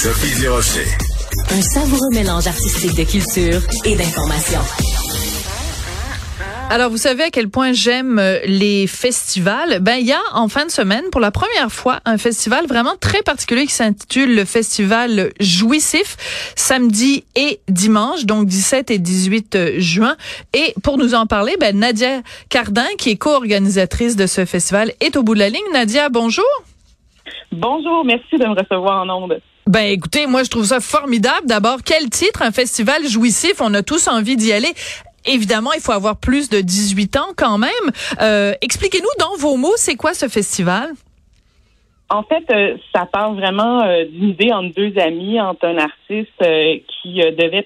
Sophie Durocher. Un savoureux mélange artistique de culture et d'information. Alors, vous savez à quel point j'aime euh, les festivals. Ben, il y a en fin de semaine, pour la première fois, un festival vraiment très particulier qui s'intitule le Festival Jouissif, samedi et dimanche, donc 17 et 18 euh, juin. Et pour nous en parler, ben, Nadia Cardin, qui est co-organisatrice de ce festival, est au bout de la ligne. Nadia, bonjour. Bonjour, merci de me recevoir en ondes. Ben écoutez, moi je trouve ça formidable. D'abord, quel titre, un festival jouissif, on a tous envie d'y aller. Évidemment, il faut avoir plus de 18 ans quand même. Euh, Expliquez-nous dans vos mots, c'est quoi ce festival? En fait, euh, ça part vraiment euh, d'une idée entre deux amis, entre un artiste euh, qui devait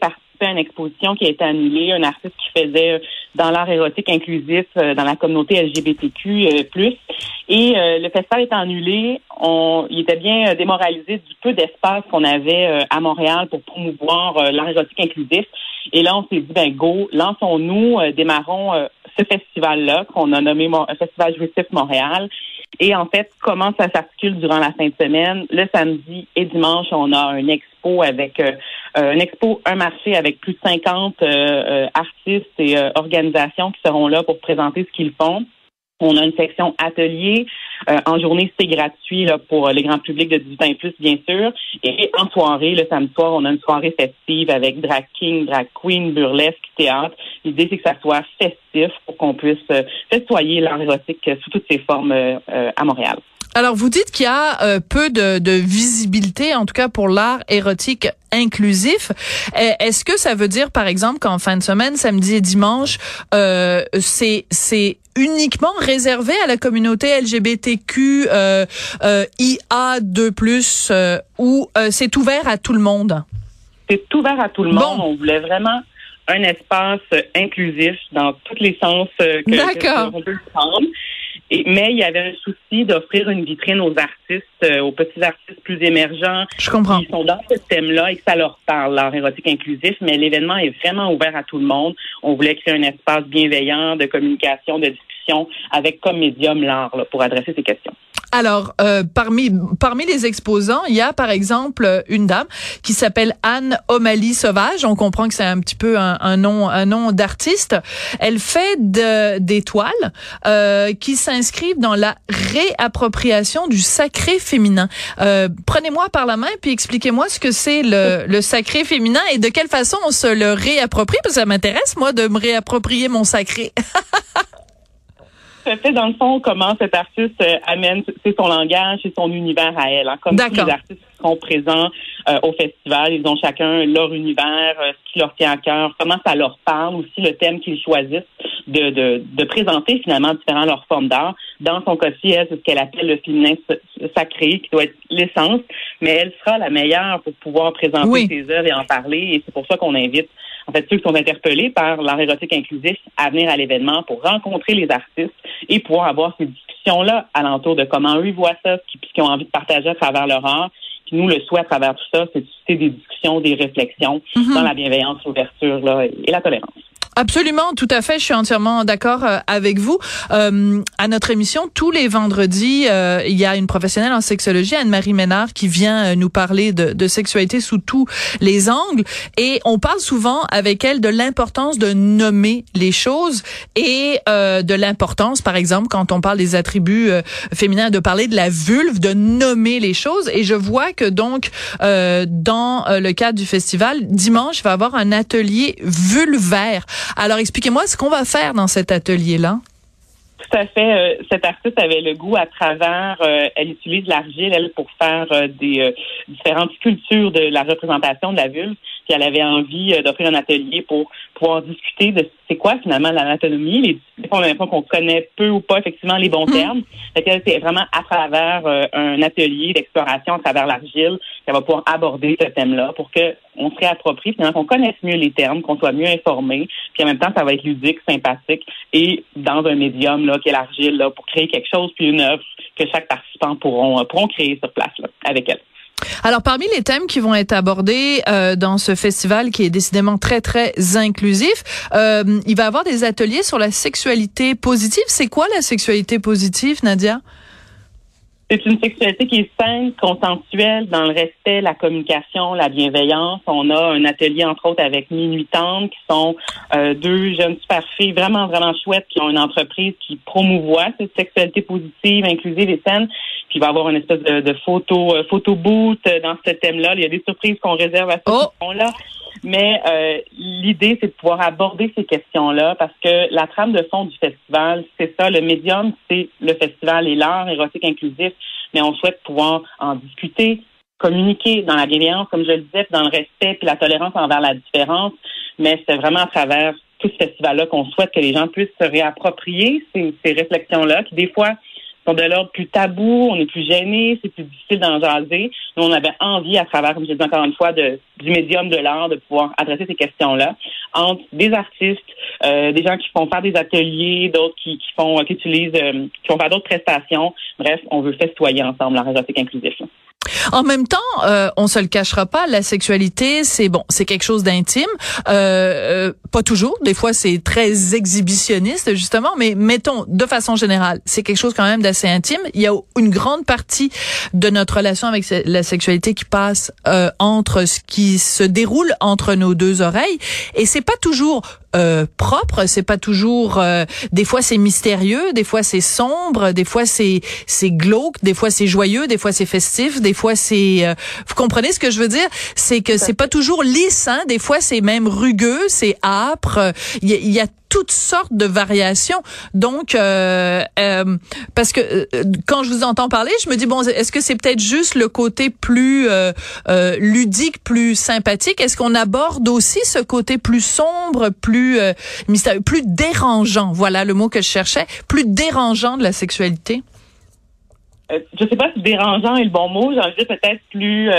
une exposition qui a été annulée, un artiste qui faisait dans l'art érotique inclusif dans la communauté LGBTQ+. Et le festival est annulé. On, il était bien démoralisé du peu d'espace qu'on avait à Montréal pour promouvoir l'art érotique inclusif. Et là, on s'est dit, ben go, lançons-nous, démarrons ce festival-là qu'on a nommé Festival Jouissif Montréal. Et en fait, comment ça s'articule durant la fin de semaine? Le samedi et dimanche, on a un expo avec euh, un expo, un marché avec plus de 50 euh, euh, artistes et organisations qui seront là pour présenter ce qu'ils font. On a une section atelier. en journée, c'est gratuit là, pour les grands publics de 18 ans et plus, bien sûr. Et en soirée, le samedi soir, on a une soirée festive avec drag king, drag queen, burlesque, théâtre. L'idée, c'est que ça soit festif pour qu'on puisse festoyer l'art érotique sous toutes ses formes à Montréal. Alors, vous dites qu'il y a euh, peu de, de, visibilité, en tout cas pour l'art érotique inclusif. Est-ce que ça veut dire, par exemple, qu'en fin de semaine, samedi et dimanche, euh, c'est c'est uniquement réservé à la communauté LGBTQ euh, euh, IA2+, euh, ou euh, c'est ouvert à tout le monde? C'est ouvert à tout le monde. On voulait vraiment un espace inclusif dans tous les sens que, que on peut le mais il y avait un souci d'offrir une vitrine aux artistes, euh, aux petits artistes plus émergents Je comprends. qui sont dans ce thème-là et que ça leur parle, l'art érotique inclusif. Mais l'événement est vraiment ouvert à tout le monde. On voulait créer un espace bienveillant de communication, de discussion avec comme médium l'art pour adresser ces questions. Alors, euh, parmi parmi les exposants, il y a par exemple une dame qui s'appelle Anne O'Malley Sauvage. On comprend que c'est un petit peu un, nom un nom d'artiste. Elle fait de, des toiles euh, qui s'inscrivent dans la réappropriation du sacré féminin. Euh, Prenez-moi par la main puis expliquez-moi ce que c'est le, le sacré féminin et de quelle façon on se le réapproprie parce que ça m'intéresse moi de me réapproprier mon sacré. Ça fait dans le fond comment cet artiste euh, amène c'est son langage et son univers à elle. Hein. Comme tous les artistes qui seront présents euh, au festival, ils ont chacun leur univers, euh, ce qui leur tient à cœur, comment ça leur parle, aussi le thème qu'ils choisissent de, de, de présenter finalement différents leurs formes d'art. Dans son cas-ci, elle, c'est ce qu'elle appelle le féminin sacré, qui doit être l'essence, mais elle sera la meilleure pour pouvoir présenter ses œuvres et en parler. Et c'est pour ça qu'on invite en fait, ceux qui sont interpellés par l'art érotique inclusif à venir à l'événement pour rencontrer les artistes et pouvoir avoir ces discussions-là alentour de comment eux voient ça, ce qu'ils ont envie de partager à travers leur art. Puis nous, le souhait à travers tout ça, c'est de susciter des discussions, des réflexions mm-hmm. dans la bienveillance, l'ouverture là, et la tolérance. Absolument, tout à fait. Je suis entièrement d'accord euh, avec vous. Euh, à notre émission, tous les vendredis, euh, il y a une professionnelle en sexologie, Anne-Marie Ménard, qui vient euh, nous parler de, sexualité sous tous les angles. Et on parle souvent avec elle de l'importance de nommer les choses et de l'importance, par exemple, quand on parle des attributs féminins, de parler de la vulve, de nommer les choses. Et je vois que donc, dans le cadre du festival, dimanche, il va y avoir un atelier vulvaire. Alors, expliquez-moi ce qu'on va faire dans cet atelier-là. Tout à fait. Euh, cette artiste avait le goût à travers, euh, elle utilise l'argile, elle, pour faire euh, des différentes sculptures de la représentation de la vulve. Puis elle avait envie d'offrir un atelier pour pouvoir discuter de c'est quoi finalement l'anatomie? Les, des fois, on a l'impression qu'on connaît peu ou pas effectivement les bons Mhm. termes. C'est vraiment à travers euh, un atelier d'exploration à travers l'argile qu'elle va pouvoir aborder ce thème-là pour que on se réapproprie, finalement, qu'on connaisse mieux les termes, qu'on soit mieux informé, puis en même temps, ça va être ludique, sympathique et dans un médium là, qui est l'argile, là, pour créer quelque chose, puis une œuvre que chaque participant pourront, euh, pourront créer sur place là, avec elle. Alors, parmi les thèmes qui vont être abordés euh, dans ce festival qui est décidément très, très inclusif, euh, il va y avoir des ateliers sur la sexualité positive. C'est quoi la sexualité positive, Nadia? C'est une sexualité qui est saine, consensuelle, dans le respect, la communication, la bienveillance. On a un atelier, entre autres, avec Minuit Tendre, qui sont euh, deux jeunes super filles vraiment, vraiment chouettes, qui ont une entreprise qui promouvoit cette sexualité positive, inclusive et saine. Puis il va y avoir une espèce de, de photo, euh, photo boot euh, dans ce thème-là. Il y a des surprises qu'on réserve à Oh! ce là Mais euh, l'idée, c'est de pouvoir aborder ces questions-là parce que la trame de fond du festival, c'est ça. Le médium, c'est le festival et l'art érotique inclusif. Mais on souhaite pouvoir en discuter, communiquer dans la bienveillance, comme je le disais, puis dans le respect puis la tolérance envers la différence. Mais c'est vraiment à travers tout ce festival-là qu'on souhaite que les gens puissent se réapproprier ces, ces réflexions-là qui, des fois, sont de l'ordre plus tabou, on est plus gêné, c'est plus difficile d'en jaser. Nous, on avait envie, à travers, comme je dis encore une fois, de, du médium de l'art, de pouvoir adresser ces questions-là entre des artistes, euh, des gens qui font faire des ateliers, d'autres qui, qui font, qui utilisent, euh, qui font faire d'autres prestations. Bref, on veut festoyer ensemble l'art érotique inclusif. En même temps, euh, on se le cachera pas, la sexualité, c'est bon, c'est quelque chose d'intime. Euh, euh, pas toujours, des fois c'est très exhibitionniste justement, mais mettons de façon générale, c'est quelque chose quand même d'assez intime. Il y a une grande partie de notre relation avec la sexualité qui passe euh, entre ce qui se déroule entre nos deux oreilles, et c'est pas toujours euh, propre, c'est pas toujours. euh, des fois c'est mystérieux, des fois c'est sombre, des fois c'est c'est glauque, des fois c'est joyeux, des fois c'est festif, des fois c'est. euh, vous comprenez ce que je veux dire? C'est que c'est pas toujours lisse, hein. Des fois c'est même rugueux, c'est âpre. Il y, a- il y a toutes sortes de variations. Donc, euh, euh, parce que euh, quand je vous entends parler, je me dis bon, est-ce que c'est peut-être juste le côté plus ludique, plus sympathique? Est-ce qu'on aborde aussi ce côté plus sombre, plus mystérieux, plus dérangeant? Voilà le mot que je cherchais, plus dérangeant de la sexualité. Je sais pas si dérangeant est le bon mot. De dire peut-être plus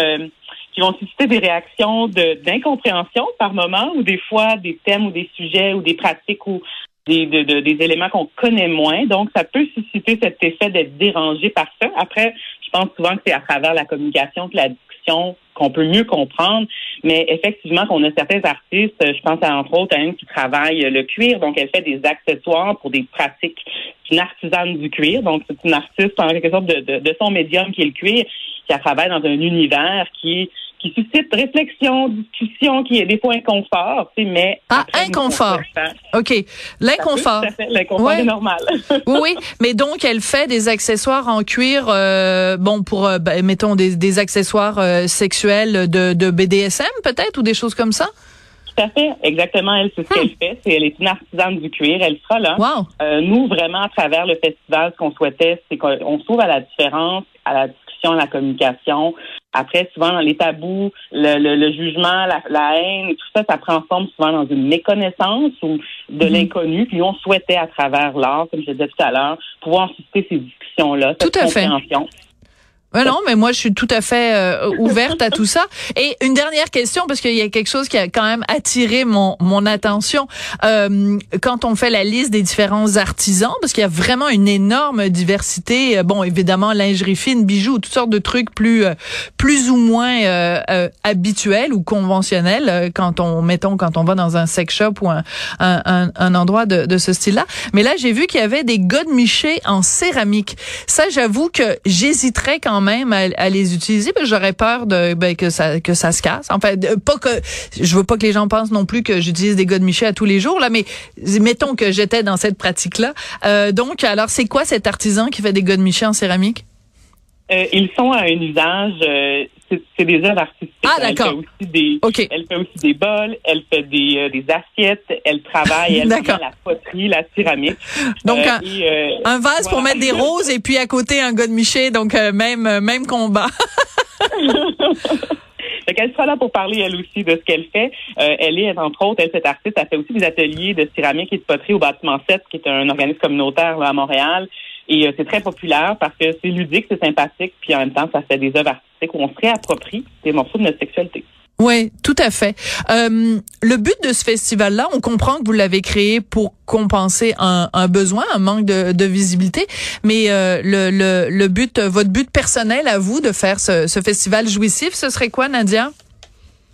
qui vont susciter des réactions d'incompréhension par moment, ou des fois des thèmes ou des sujets ou des pratiques ou des, de- de- des éléments qu'on connaît moins. Donc, ça peut susciter cet effet d'être dérangé par ça. Après, je pense souvent que c'est à travers la communication que la discussion qu'on peut mieux comprendre. Mais effectivement, qu'on a certains artistes, je pense à, entre autres à une qui travaille le cuir, donc elle fait des accessoires pour des pratiques. Une artisane du cuir, donc c'est une artiste en quelque sorte de, de son médium qui est le cuir, qui travaille dans un univers qui qui suscite réflexion, discussion, qui est des fois inconfort, tu sais, mais Ah, inconfort. OK. L'inconfort. L'inconfort Ouais. est normal. Oui, oui, mais donc elle fait des accessoires en cuir, euh, bon pour euh, ben, mettons des, des accessoires euh, sexuels de, de BDSM peut-être ou des choses comme ça? Tout à fait, exactement. Elle, c'est ce qu'elle fait. C'est, elle est une artisane du cuir. Elle sera là. Wow. Euh, nous, vraiment, à travers le festival, ce qu'on souhaitait, c'est qu'on s'ouvre à la différence, à la la communication. Après, souvent, dans les tabous, le, le, le jugement, la, la haine, tout ça, ça prend forme souvent dans une méconnaissance ou de Mhm. l'inconnu. Puis on souhaitait, à travers l'art, comme je disais tout à l'heure, pouvoir susciter ces discussions-là, cette Tout à fait. Ouais, non, mais moi je suis tout à fait euh, ouverte à tout ça. Et une dernière question parce qu'il y a quelque chose qui a quand même attiré mon mon attention Euh, quand on fait la liste des différents artisans parce qu'il y a vraiment une énorme diversité. Euh, Bon, évidemment lingerie fine, bijoux, toutes sortes de trucs plus euh, plus ou moins euh, euh, habituels ou conventionnels quand on mettons quand on va dans un sex shop ou un un, un, un endroit de, de ce style-là. Mais là j'ai vu qu'il y avait des godemichés en céramique. Ça j'avoue que j'hésiterais quand même à, les utiliser que j'aurais peur de ben, que ça que ça se casse. Enfin, de- pas que je veux pas que les gens pensent non plus que j'utilise des godemichés à tous les jours là, mais mettons que j'étais dans cette pratique-là. Euh, donc, alors c'est quoi cet artisan qui fait des godemichés en céramique? Euh, ils sont à un usage, euh, c'est, des œuvres artistiques. Ah, Elle d'accord. fait aussi des. Elle fait aussi des bols, elle fait des, euh, des assiettes, elle travaille, elle fait la poterie, la céramique. Donc, Euh, un- et, euh, Un vase pour mettre des roses et puis à côté un godemiché, donc même même combat. Fait qu'elle sera là pour parler, elle aussi, de ce qu'elle fait. Euh, elle est, entre autres, elle, cette artiste, elle fait aussi des ateliers de céramique et de poterie au bâtiment 7, qui est un organisme communautaire là, à Montréal. Et euh, c'est très populaire parce que c'est ludique, c'est sympathique, puis en même temps, ça fait des œuvres artistiques où on se réapproprie des morceaux de notre sexualité. Oui, tout à fait. Euh, le but de ce festival-là, on comprend que vous l'avez créé pour compenser un, un, besoin, un manque de, de visibilité, mais euh, le, le, le, but, votre but personnel à vous de faire ce, ce festival jouissif, ce serait quoi, Nadia?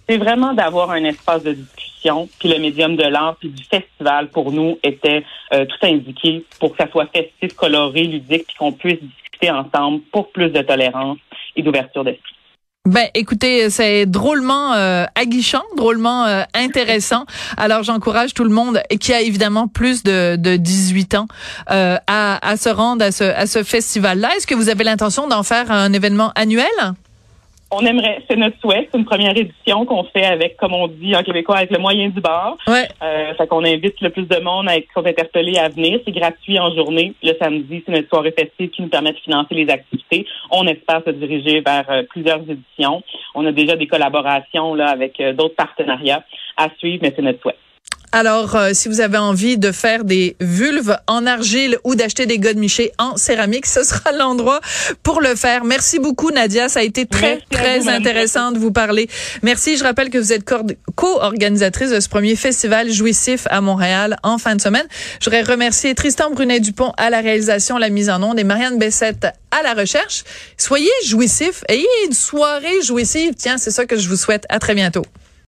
C'est vraiment d'avoir un espace de discussion, puis le médium de l'art, puis du festival, pour nous, était euh, tout indiqué pour que ça soit festif, coloré, ludique, puis qu'on puisse discuter ensemble pour plus de tolérance et d'ouverture d'esprit. Ben, écoutez, c'est drôlement euh, aguichant, drôlement euh, intéressant. Alors, j'encourage tout le monde qui a évidemment plus de, de 18 ans euh, à, se rendre à ce festival-là. Est-ce que vous avez l'intention d'en faire un événement annuel? On aimerait, c'est notre souhait, c'est une première édition qu'on fait avec, comme on dit en québécois, avec le moyen du bord. Ouais. Euh, fait qu'on invite le plus de monde à être interpellés à venir. C'est gratuit en journée. Le samedi, c'est notre soirée festive qui nous permet de financer les activités. On espère se diriger vers euh, plusieurs éditions. On a déjà des collaborations là avec euh, d'autres partenariats à suivre, mais c'est notre souhait. Alors, euh, si vous avez envie de faire des vulves en argile ou d'acheter des godemichés en céramique, ce sera l'endroit pour le faire. Merci beaucoup, Nadia. Ça a été très, très intéressant de vous parler. Merci. Je rappelle que vous êtes co-organisatrice de ce premier festival jouissif à Montréal en fin de semaine. Je voudrais remercier Tristan Brunet-Dupont à la réalisation, la mise en onde et Marianne Bessette à la recherche. Soyez jouissifs. Ayez une soirée jouissive. Tiens, c'est ça que je vous souhaite. À très bientôt.